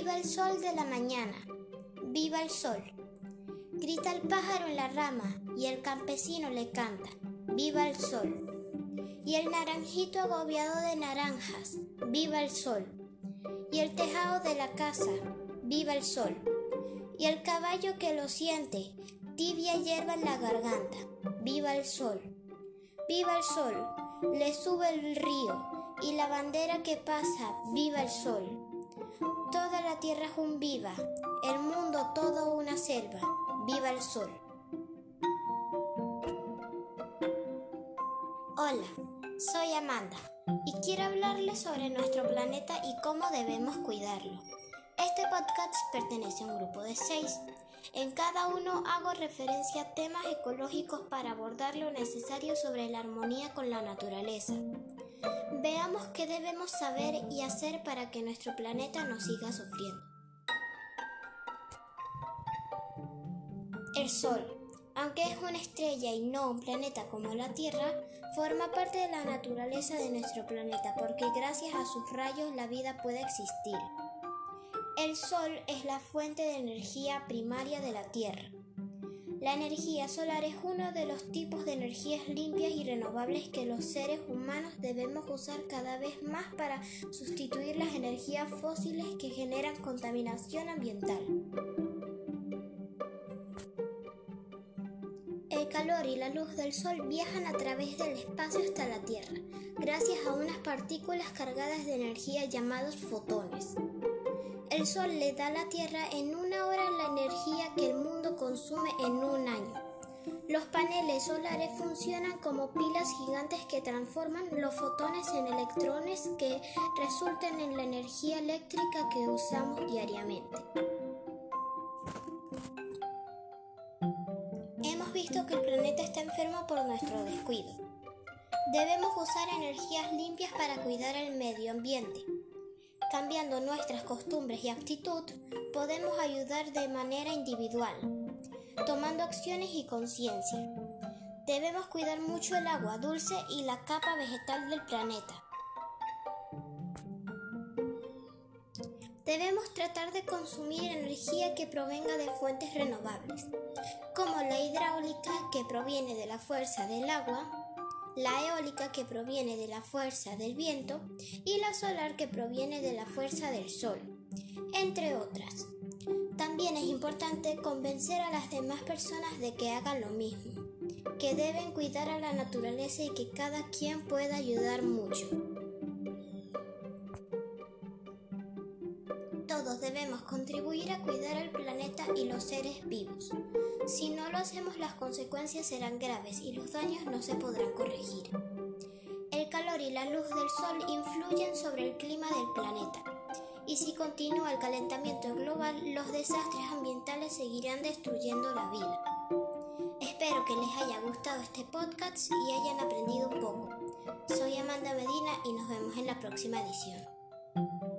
Viva el sol de la mañana, viva el sol. Grita el pájaro en la rama y el campesino le canta, viva el sol. Y el naranjito agobiado de naranjas, viva el sol. Y el tejado de la casa, viva el sol. Y el caballo que lo siente, tibia hierba en la garganta, viva el sol. Viva el sol, le sube el río y la bandera que pasa, viva el sol. Toda la tierra es un viva, el mundo todo una selva, viva el sol. Hola, soy Amanda y quiero hablarles sobre nuestro planeta y cómo debemos cuidarlo. Este podcast pertenece a un grupo de seis. En cada uno hago referencia a temas ecológicos para abordar lo necesario sobre la armonía con la naturaleza. Qué debemos saber y hacer para que nuestro planeta no siga sufriendo. El Sol, aunque es una estrella y no un planeta como la Tierra, forma parte de la naturaleza de nuestro planeta porque gracias a sus rayos la vida puede existir. El Sol es la fuente de energía primaria de la Tierra. La energía solar es uno de los tipos de energías limpias y renovables que los seres humanos debemos usar cada vez más para sustituir las energías fósiles que generan contaminación ambiental. El calor y la luz del sol viajan a través del espacio hasta la Tierra, gracias a unas partículas cargadas de energía llamadas fotones. El Sol le da a la Tierra en una hora la energía que el mundo consume en un año. Los paneles solares funcionan como pilas gigantes que transforman los fotones en electrones que resultan en la energía eléctrica que usamos diariamente. Hemos visto que el planeta está enfermo por nuestro descuido. Debemos usar energías limpias para cuidar el medio ambiente. Cambiando nuestras costumbres y actitud, podemos ayudar de manera individual, tomando acciones y conciencia. Debemos cuidar mucho el agua dulce y la capa vegetal del planeta. Debemos tratar de consumir energía que provenga de fuentes renovables, como la hidráulica que proviene de la fuerza del agua, la eólica que proviene de la fuerza del viento y la solar que proviene de la fuerza del sol, entre otras. También es importante convencer a las demás personas de que hagan lo mismo, que deben cuidar a la naturaleza y que cada quien pueda ayudar mucho. Debemos contribuir a cuidar al planeta y los seres vivos. Si no lo hacemos las consecuencias serán graves y los daños no se podrán corregir. El calor y la luz del sol influyen sobre el clima del planeta. Y si continúa el calentamiento global, los desastres ambientales seguirán destruyendo la vida. Espero que les haya gustado este podcast y hayan aprendido un poco. Soy Amanda Medina y nos vemos en la próxima edición.